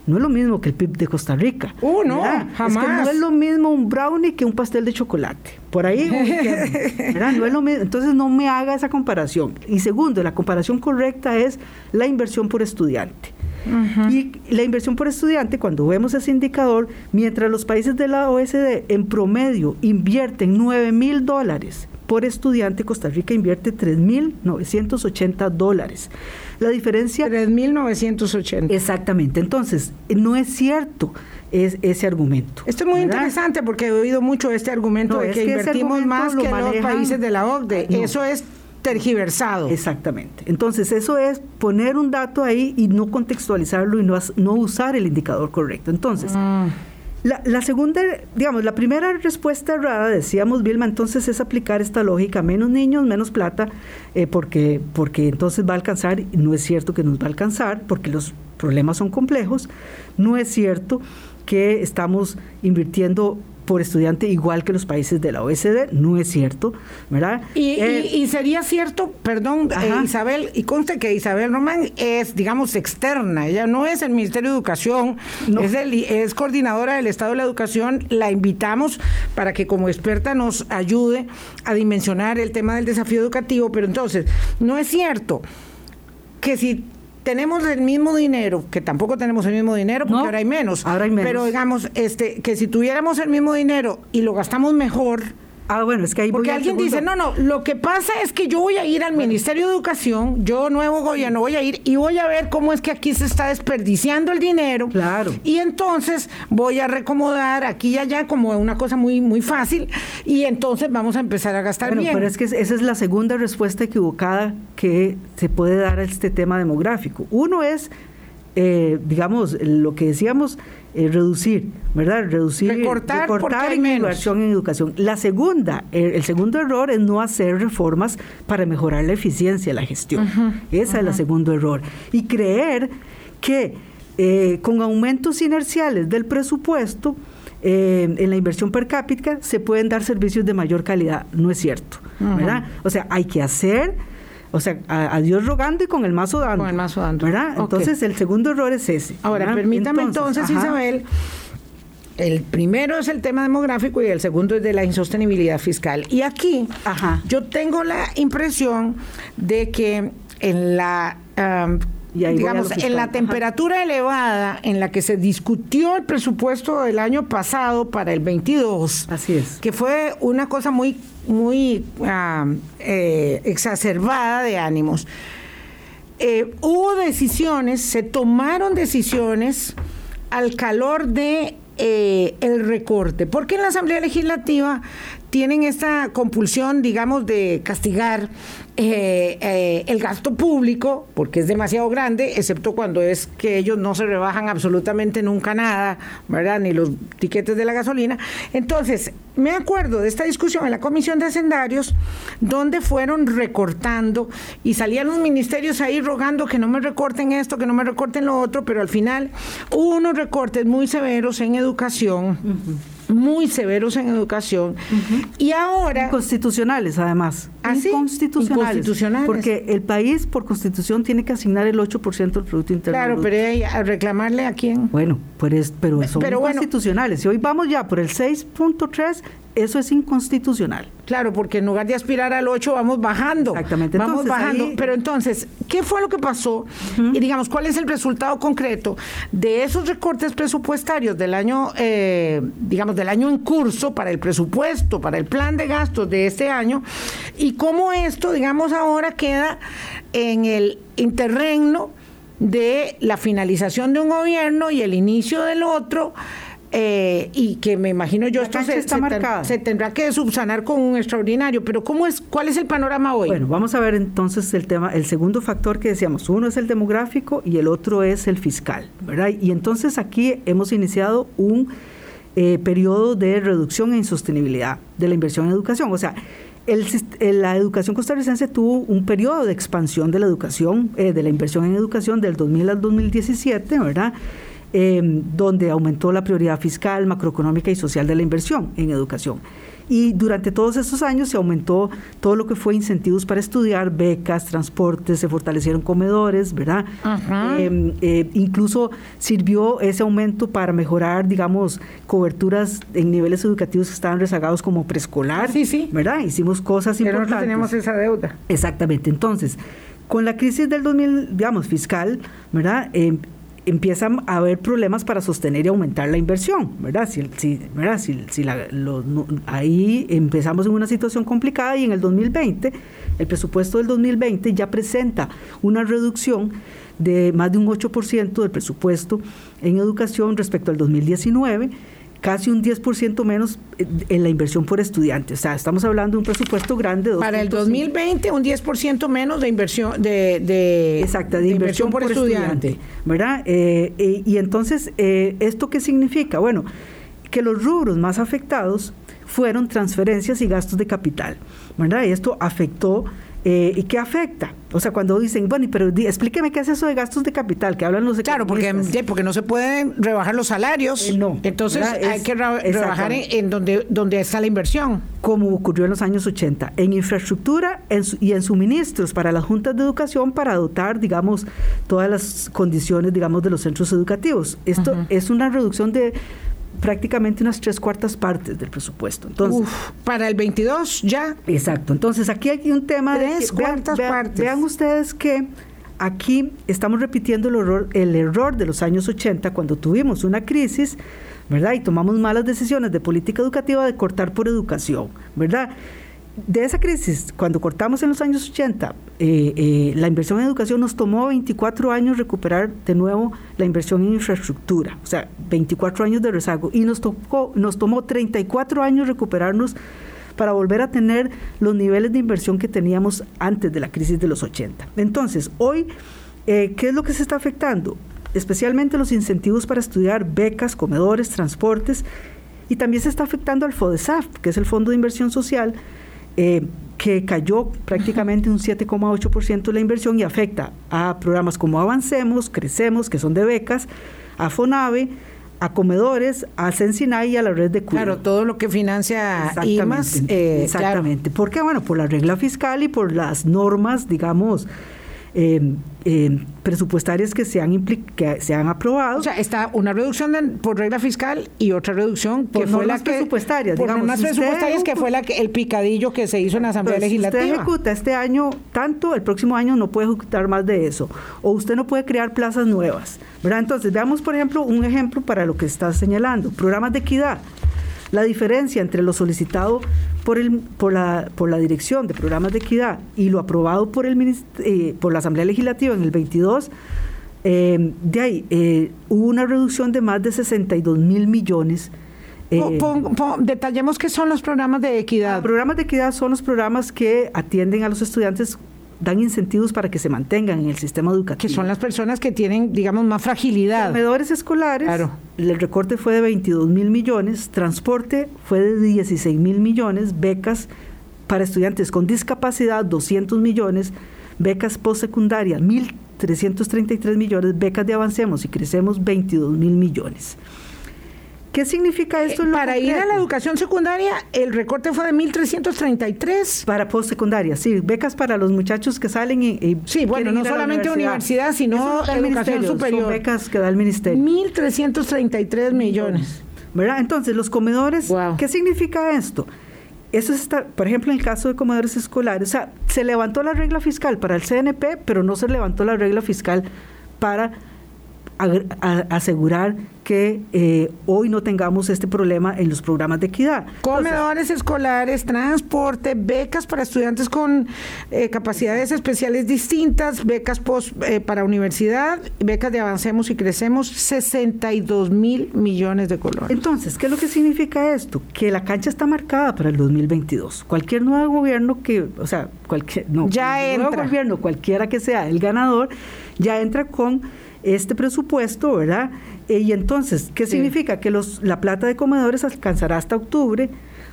no es lo mismo que el PIB de Costa Rica. Uh, no, jamás. Es que no es lo mismo un brownie que un pastel de chocolate. Por ahí, ¿verdad? No es lo mismo. Entonces no me haga esa comparación. Y segundo, la comparación correcta es la inversión por estudiante. Y la inversión por estudiante, cuando vemos ese indicador, mientras los países de la OECD en promedio invierten 9 mil dólares por estudiante, Costa Rica invierte 3.980 dólares. La diferencia... 3.980. Exactamente. Entonces, no es cierto es, ese argumento. Esto es muy interesante porque he oído mucho este argumento de que, invertimos más que los países de la OCDE. Eso es tergiversado. Exactamente. Entonces, eso es poner un dato ahí y no contextualizarlo y no, no usar el indicador correcto. Entonces, mm. La, segunda, digamos, la primera respuesta errada, decíamos, Vilma, entonces es aplicar esta lógica, menos niños, menos plata, eh, porque, porque entonces va a alcanzar, no es cierto que nos va a alcanzar, porque los problemas son complejos, no es cierto que estamos invirtiendo por estudiante igual que los países de la OECD, no es cierto, ¿verdad? Y, eh, sería cierto, perdón, eh, Isabel, y conste que Isabel Román es, digamos, externa, ella no es el Ministerio de Educación, es, es coordinadora del Estado de la Educación, la invitamos para que como experta nos ayude a dimensionar el tema del desafío educativo, pero entonces, no es cierto que si tenemos el mismo dinero, que tampoco tenemos el mismo dinero porque ahora hay menos. Ahora hay menos. Pero digamos, este, que si tuviéramos el mismo dinero y lo gastamos mejor, Ah, bueno, es que ahí Porque alguien dice, no, no, lo que pasa es que yo voy a ir al Ministerio de Educación, yo nuevo gobierno voy a ir y voy a ver cómo es que aquí se está desperdiciando el dinero. Claro. Y entonces voy a recomodar aquí y allá como una cosa muy, muy fácil y entonces vamos a empezar a gastar bueno, bien. Pero es que esa es la segunda respuesta equivocada que se puede dar a este tema demográfico. Uno es, eh, digamos, lo que decíamos, eh, reducir, ¿verdad? Reducir, recortar, recortar inversión en educación. La segunda, el, segundo error es no hacer reformas para mejorar la eficiencia de la gestión. Ese es el segundo error. Y creer que eh, con aumentos inerciales del presupuesto, eh, en la inversión per cápita se pueden dar servicios de mayor calidad. No es cierto, ¿verdad? O sea, hay que hacer o sea, a, Dios rogando y con el mazo dando. Con el mazo dando. ¿Verdad? Entonces, el segundo error es ese. Ahora, permítame entonces, Isabel. El primero es el tema demográfico y el segundo es de la insostenibilidad fiscal. Y aquí yo tengo la impresión de que en la digamos, en la temperatura elevada en la que se discutió el presupuesto del año pasado para el 22, así es, que fue una cosa muy muy ah, eh, exacerbada de ánimos. Eh, hubo decisiones, se tomaron decisiones al calor de eh, el recorte. Porque en la Asamblea Legislativa tienen esta compulsión, digamos, de castigar eh, eh, el gasto público, porque es demasiado grande, excepto cuando es que ellos no se rebajan absolutamente nunca nada, ¿verdad? Ni los tiquetes de la gasolina. Entonces, me acuerdo de esta discusión en la Comisión de Hacendarios, donde fueron recortando y salían los ministerios ahí rogando que no me recorten esto, que no me recorten lo otro, pero al final hubo unos recortes muy severos en educación muy severos en educación. Y ahora constitucionales además. ¿Ah, constitucionales porque el país por constitución tiene que asignar el 8% del producto interno claro pero a reclamarle a quién bueno pues pero son constitucionales y hoy vamos ya por el 6.3 eso es inconstitucional. Claro, porque en lugar de aspirar al 8 vamos bajando. Exactamente. Vamos bajando. Pero entonces, ¿qué fue lo que pasó? Y digamos, ¿cuál es el resultado concreto de esos recortes presupuestarios del año, eh, digamos, del año en curso para el presupuesto, para el plan de gastos de este año? Y cómo esto, digamos, ahora queda en el interregno de la finalización de un gobierno y el inicio del otro eh, y que me imagino yo esto se, se, tendrá que subsanar con un extraordinario. Pero ¿cómo es, ¿cuál es el panorama hoy? Bueno, vamos a ver entonces el tema, el segundo factor que decíamos, uno es el demográfico y el otro es el fiscal, ¿verdad? Y entonces aquí hemos iniciado un eh, periodo de reducción e insostenibilidad de la inversión en educación. O sea, el, la educación costarricense tuvo un periodo de expansión de la educación, eh, de la inversión en educación del 2000 al 2017, ¿verdad? Em, donde aumentó la prioridad fiscal, macroeconómica y social de la inversión en educación. Y durante todos estos años se aumentó todo lo que fue incentivos para estudiar, becas, transportes, se fortalecieron comedores, ¿verdad? Em, eh, incluso sirvió ese aumento para mejorar, digamos, coberturas en niveles educativos que estaban rezagados como preescolar, sí, sí. ¿verdad? Hicimos cosas Pero importantes. Pero tenemos esa deuda. Exactamente. Entonces, con la crisis del 2000, digamos, fiscal, ¿verdad? Em, empiezan a haber problemas para sostener y aumentar la inversión, ¿verdad? Si, si, ¿verdad? si, ahí empezamos en una situación complicada y en el 2020, el presupuesto del 2020 ya presenta una reducción de más de un 8% del presupuesto en educación respecto al 2019 casi un 10% menos en la inversión por estudiante. O sea, estamos hablando de un presupuesto grande. Para el 2020, un 10% menos de inversión de, de, Exacto, de, inversión, por, estudiante. ¿Verdad? Eh, eh, y entonces, eh, ¿esto qué significa? Bueno, que los rubros más afectados fueron transferencias y gastos de capital. ¿Verdad? Y esto afectó eh, ¿Y qué afecta? O sea, cuando dicen, bueno, pero explíqueme qué es eso de gastos de capital, que hablan los Claro, porque, porque no se pueden rebajar los salarios. Eh, no. Entonces hay que rebajar en, donde, donde está la inversión. Como ocurrió en los años 80, en infraestructura y en suministros para las juntas de educación para dotar, digamos, todas las condiciones, digamos, de los centros educativos. Esto es una reducción de prácticamente unas tres cuartas partes del presupuesto. Entonces, para el 22 ya. Exacto. Entonces aquí hay un tema tres de cuartas partes. Vean ustedes que aquí estamos repitiendo el error, el error de los años 80 cuando tuvimos una crisis, ¿verdad? Y tomamos malas decisiones de política educativa de cortar por educación, ¿verdad? De esa crisis, cuando cortamos en los años 80, eh, eh, la inversión en educación nos tomó 24 años recuperar de nuevo la inversión en infraestructura, o sea, 24 años de rezago, y nos, tocó, nos tomó 34 años recuperarnos para volver a tener los niveles de inversión que teníamos antes de la crisis de los 80. Entonces, hoy, eh, ¿qué es lo que se está afectando? Especialmente los incentivos para estudiar, becas, comedores, transportes, y también se está afectando al FODESAF, que es el Fondo de Inversión Social, eh, que cayó prácticamente un 7,8% de la inversión y afecta a programas como Avancemos, Crecemos, que son de becas, a FONAVE, a comedores, a Sensinay y a la red de cuidado. Claro, todo lo que financia IMAS. Eh, exactamente. ¿Por qué? Bueno, por la regla fiscal y por las normas, digamos, eh, eh, presupuestarias que se han que se han aprobado. O sea, está una reducción por regla fiscal y otra reducción que fue la que presupuestarias, por digamos, unas presupuestarias que fue la que el picadillo que se hizo en la Asamblea pues, Legislativa. Si usted ejecuta este año tanto, el próximo año no puede ejecutar más de eso, o usted no puede crear plazas nuevas, ¿verdad? Entonces, veamos por ejemplo un ejemplo para lo que está señalando, programas de equidad. La diferencia entre lo solicitado por, el, por, la, por la Dirección de Programas de Equidad y lo aprobado por, el, eh, por la Asamblea Legislativa en el 22 Eh, de ahí, eh, hubo una reducción de más de 62 mil millones. Eh, detallemos qué son los programas de equidad. Los programas de equidad son los programas que atienden a los estudiantes dan incentivos para que se mantengan en el sistema educativo. Que son las personas que tienen, digamos, más fragilidad. Comedores escolares, claro. el recorte fue de 22 mil millones, transporte fue de 16 mil millones, becas para estudiantes con discapacidad 200 millones, becas postsecundarias 1.333 millones, becas de Avancemos y Crecemos 22 mil millones. ¿Qué significa esto? Eh, para ir a la educación secundaria, el recorte fue de 1.333. Para postsecundaria, sí. Becas para los muchachos que salen y. sí, bueno, no solamente universidad, sino educación superior. becas que da el ministerio. 1.333 millones. ¿Verdad? Entonces, los comedores, ¿qué significa esto? Eso está, por ejemplo, en el caso de comedores escolares, o sea, se levantó la regla fiscal para el CNP, pero no se levantó la regla fiscal para asegurar que eh, hoy no tengamos este problema en los programas de equidad. Comedores escolares, transporte, becas para estudiantes con eh, capacidades especiales distintas, becas post, eh, para universidad, becas de Avancemos y Crecemos, 62 mil millones de colores. Entonces, ¿qué es lo que significa esto? Que la cancha está marcada para el 2022. Cualquier nuevo gobierno que, o sea, cualquier, no, ya entra. nuevo gobierno, cualquiera que sea el ganador, ya entra con este presupuesto, ¿verdad? Eh, y entonces, ¿qué significa? Que los, la plata de comedores alcanzará hasta octubre,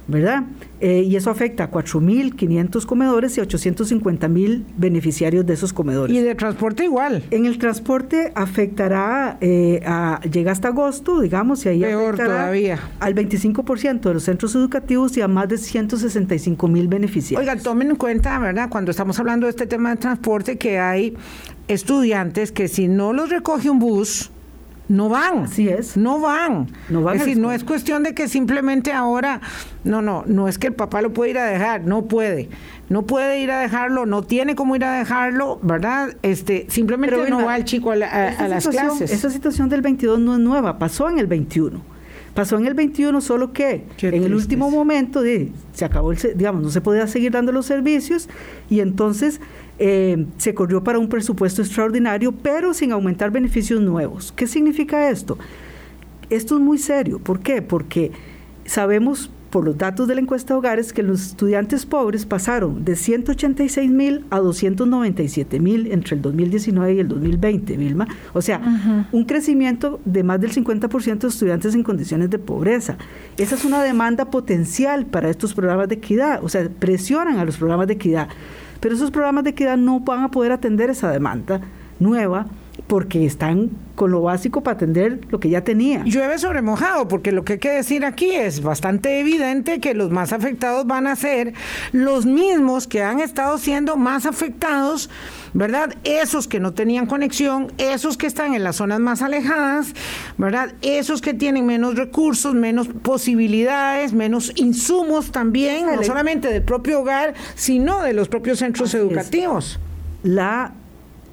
¿verdad? Eh, y eso afecta a 4.500 comedores y 850.000 beneficiarios de esos comedores. Y de transporte igual. En el transporte afectará, eh, a, llega hasta agosto, digamos, y ahí Peor todavía. al 25% de los centros educativos y a más de 165.000 beneficiarios. Oiga, tomen en cuenta, ¿verdad? Cuando estamos hablando de este tema de transporte, que hay estudiantes que si no los recoge un bus, no van. Así es. No van. No van es decir, no es cuestión de que simplemente ahora, no, no, no es que el papá lo puede ir a dejar, no puede. No puede ir a dejarlo, no tiene cómo ir a dejarlo, ¿verdad? Este, simplemente no va el chico a, las clases. Esa situación del 22 no es nueva, pasó en el 21. Pasó en el 21, solo que en el último momento de, se acabó, el, digamos, no se podía seguir dando los servicios y entonces eh, se corrió para un presupuesto extraordinario, pero sin aumentar beneficios nuevos. ¿Qué significa esto? Esto es muy serio. ¿Por qué? Porque sabemos por los datos de la encuesta de hogares que los estudiantes pobres pasaron de 186 mil a 297 mil entre el 2019 y el 2020, Vilma. O sea, un crecimiento de más del 50% de estudiantes en condiciones de pobreza. Esa es una demanda potencial para estos programas de equidad, o sea, presionan a los programas de equidad. Pero esos programas de equidad no van a poder atender esa demanda nueva porque están con lo básico para atender lo que ya tenía. Llueve sobre mojado, porque lo que hay que decir aquí es bastante evidente que los más afectados van a ser los mismos que han estado siendo más afectados ¿verdad? Esos que no tenían conexión, esos que están en las zonas más alejadas, ¿verdad? Esos que tienen menos recursos, menos posibilidades, menos insumos también, no solamente del propio hogar, sino de los propios centros educativos. La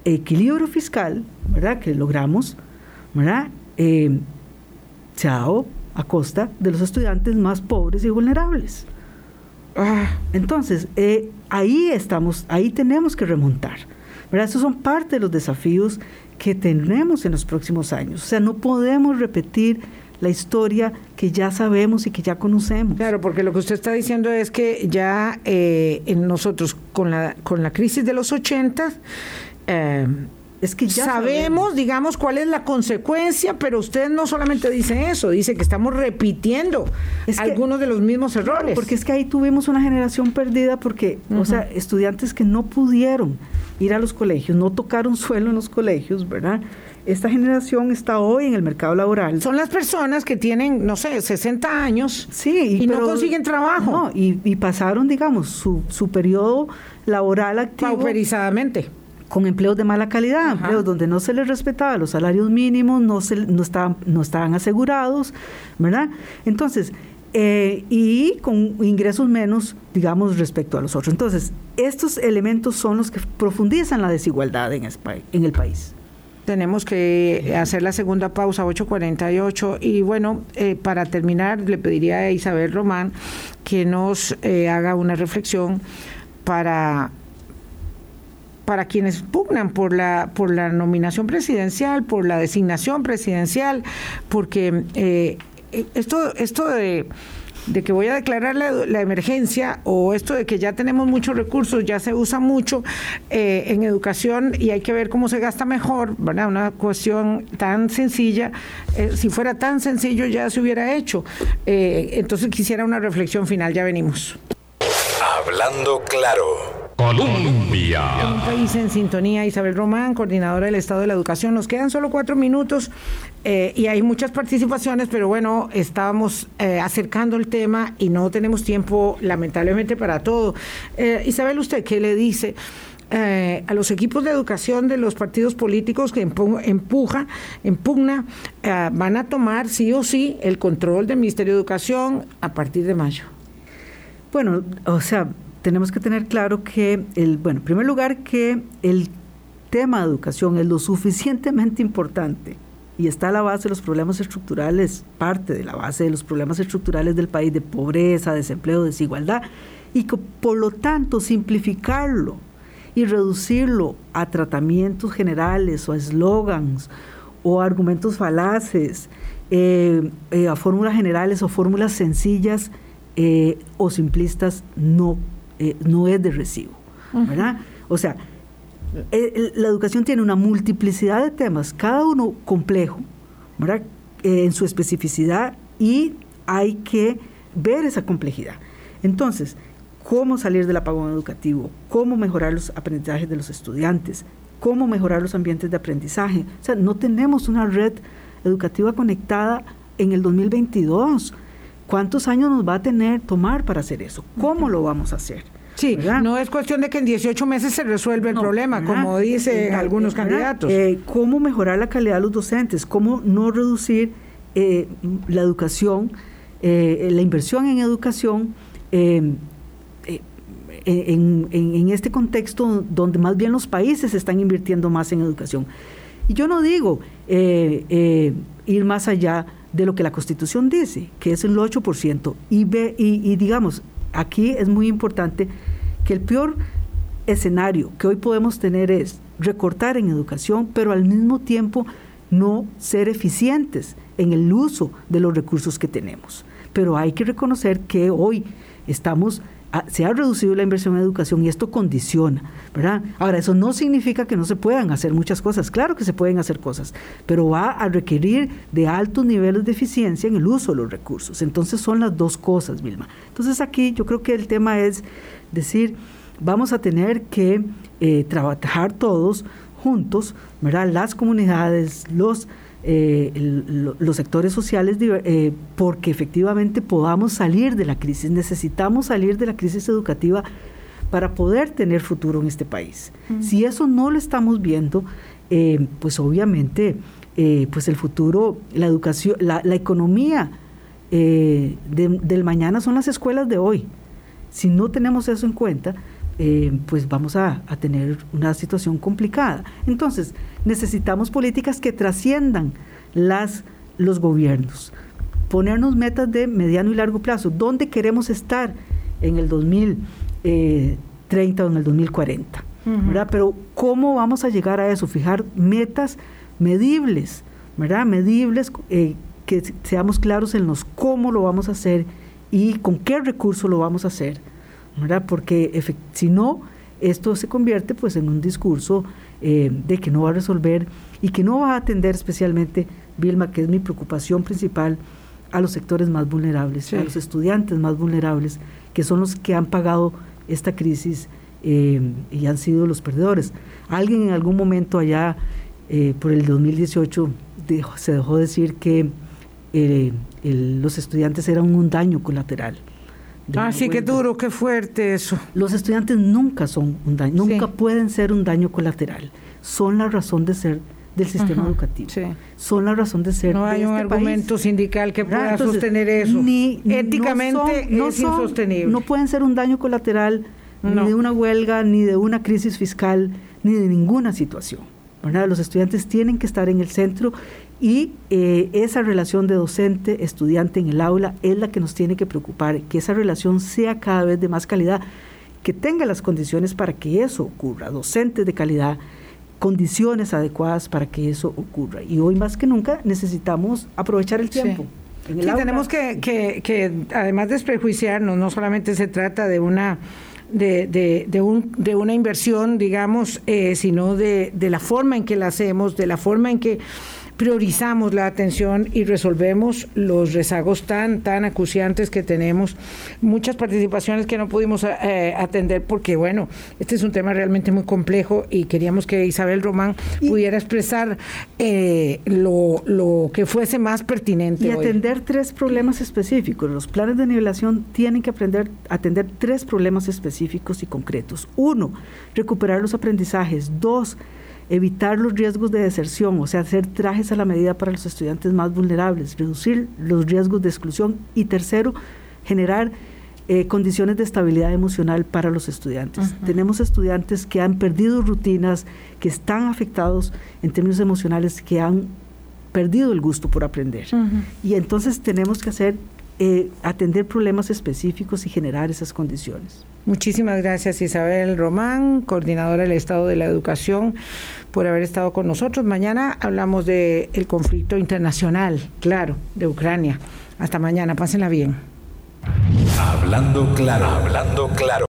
equilibrio fiscal, ¿verdad? Que logramos, ¿verdad? Eh, se ha dado a costa de los estudiantes más pobres y vulnerables. Ah. Entonces, eh, ahí estamos, ahí tenemos que remontar. ¿verdad? Estos son parte de los desafíos que tenemos en los próximos años. O sea, no podemos repetir la historia que ya sabemos y que ya conocemos. Claro, porque lo que usted está diciendo es que ya eh, en nosotros con la, con la crisis de los 80, eh, es que ya sabemos, digamos, cuál es la consecuencia, pero usted no solamente dice eso, dice que estamos repitiendo algunos de los mismos errores. Porque es que ahí tuvimos una generación perdida porque, o sea, estudiantes que no pudieron ir a los colegios, no tocaron suelo en los colegios, ¿verdad? Esta generación está hoy en el mercado laboral. Son las personas que tienen, no sé, 60 años sí, y, no consiguen trabajo. No, y, pasaron, digamos, su, su periodo laboral activo. Pauperizadamente con empleos de mala calidad, empleos donde no se les respetaba los salarios mínimos, no, se, no, estaban, no estaban asegurados, ¿verdad? Entonces, eh, y con ingresos menos, digamos, respecto a los otros. Entonces, estos elementos son los que profundizan la desigualdad en, en el país. Tenemos que hacer la segunda pausa, 8.48. Y bueno, eh, para terminar, le pediría a Isabel Román que nos eh, haga una reflexión para para quienes pugnan por la, por la nominación presidencial, por la designación presidencial, porque eh, esto, esto de de que voy a declarar la, emergencia o esto de que ya tenemos muchos recursos, ya se usa mucho eh, en educación y hay que ver cómo se gasta mejor, ¿verdad? Una cuestión tan sencilla, eh, si fuera tan sencillo ya se hubiera hecho. Eh, entonces quisiera una reflexión final, ya venimos. Hablando claro. Colombia. Un país en sintonía, Isabel Román, coordinadora del Estado de la Educación. Nos quedan solo cuatro minutos eh, y hay muchas participaciones, pero bueno, estábamos eh, acercando el tema y no tenemos tiempo, lamentablemente, para todo. Eh, Isabel, ¿usted qué le dice? a los equipos de educación de los partidos políticos que empuja, impugna, van a tomar sí o sí el control del Ministerio de Educación a partir de mayo. Bueno, o sea, tenemos que tener claro que, el, bueno, en primer lugar, que el tema de educación es lo suficientemente importante y está a la base de los problemas estructurales, parte de la base de los problemas estructurales del país, de pobreza, desempleo, desigualdad, y que por lo tanto simplificarlo y reducirlo a tratamientos generales o a eslogans o argumentos falaces, eh, eh, a fórmulas generales o fórmulas sencillas eh, o simplistas no eh, no es de recibo, ¿verdad? O sea, eh, la educación tiene una multiplicidad de temas, cada uno complejo, ¿verdad? Eh, en su especificidad y hay que ver esa complejidad. Entonces, cómo salir del apagón educativo, cómo mejorar los aprendizajes de los estudiantes, cómo mejorar los ambientes de aprendizaje. O sea, no tenemos una red educativa conectada en el 2022. ¿Cuántos años nos va a tener tomar para hacer eso? ¿Cómo lo vamos a hacer? Sí, no es cuestión de que en 18 meses se resuelve el problema, como dicen algunos candidatos. Eh, ¿Cómo mejorar la calidad de los docentes? ¿Cómo no reducir eh, la educación, eh, la inversión en educación? En, en, este contexto donde más bien los países están invirtiendo más en educación. Y yo no digo ir más allá de lo que la Constitución dice, que es el 8%. Y, ve, y, digamos, aquí es muy importante que el peor escenario que hoy podemos tener es recortar en educación, pero al mismo tiempo no ser eficientes en el uso de los recursos que tenemos. Pero hay que reconocer que hoy estamos se ha reducido la inversión en educación y esto condiciona, ¿verdad? Ahora, eso no significa que no se puedan hacer muchas cosas, claro que se pueden hacer cosas, pero va a requerir de altos niveles de eficiencia en el uso de los recursos. Entonces son las dos cosas, Vilma. Entonces aquí yo creo que el tema es decir, vamos a tener que eh, trabajar todos juntos, ¿verdad? Las comunidades, los eh, los sectores sociales eh, porque efectivamente podamos salir de la crisis. Necesitamos salir de la crisis educativa para poder tener futuro en este país. Si eso no lo estamos viendo, eh, pues obviamente pues el futuro, la educación, la, economía del mañana son las escuelas de hoy. Si no tenemos eso en cuenta, pues vamos a, tener una situación complicada. Entonces, necesitamos políticas que trasciendan las, los gobiernos, ponernos metas de mediano y largo plazo, dónde queremos estar en el 2030 o en el 2040, ¿verdad? Pero ¿cómo vamos a llegar a eso? Fijar metas medibles, ¿verdad? Medibles, eh, que seamos claros en los cómo lo vamos a hacer y con qué recurso lo vamos a hacer, ¿verdad? Porque si no, esto se convierte pues en un discurso eh, de que no va a resolver y que no va a atender especialmente, Vilma, que es mi preocupación principal, a los sectores más vulnerables, a los estudiantes más vulnerables, que son los que han pagado esta crisis eh, y han sido los perdedores. Alguien en algún momento allá, eh, por el 2018, se dejó decir que los estudiantes eran un daño colateral. Ah, sí, qué duro, qué fuerte eso. Los estudiantes nunca son un daño, nunca pueden ser un daño colateral. Son la razón de ser del sistema educativo. Son la razón de ser. No hay un este argumento sindical que pueda sostener eso. Ni, Éticamente no es insostenible. No pueden ser un daño colateral ni de una huelga, ni de una crisis fiscal, ni de ninguna situación. Los estudiantes tienen que estar en el centro y eh, esa relación de docente-estudiante en el aula es la que nos tiene que preocupar, que esa relación sea cada vez de más calidad que tenga las condiciones para que eso ocurra, docentes de calidad, condiciones adecuadas para que eso ocurra. Y hoy más que nunca necesitamos aprovechar el tiempo. Sí. tenemos que, que, que, además de desprejuiciarnos, no solamente se trata de una de, de, de, un, de una inversión, digamos, eh, sino de, de la forma en que la hacemos, de la forma en que priorizamos la atención y resolvemos los rezagos tan, tan acuciantes que tenemos. Muchas participaciones que no pudimos eh, atender porque, bueno, este es un tema realmente muy complejo y queríamos que Isabel Román pudiera expresar eh, lo, lo, que fuese más pertinente. Y atender tres problemas específicos. Los planes de nivelación tienen que aprender atender tres problemas específicos y concretos. Uno, recuperar los aprendizajes. Dos, evitar los riesgos de deserción, o sea, hacer trajes a la medida para los estudiantes más vulnerables, reducir los riesgos de exclusión y tercero, generar eh, condiciones de estabilidad emocional para los estudiantes. Uh -huh. Tenemos estudiantes que han perdido rutinas, que están afectados en términos emocionales, que han perdido el gusto por aprender. Uh -huh. Y entonces tenemos que hacer eh, atender problemas específicos y generar esas condiciones. Muchísimas gracias Isabel Román, coordinadora del Estado de la Educación, por haber estado con nosotros. Mañana hablamos del el conflicto internacional, claro, de Ucrania. Hasta mañana, pásenla bien. Hablando claro, hablando claro.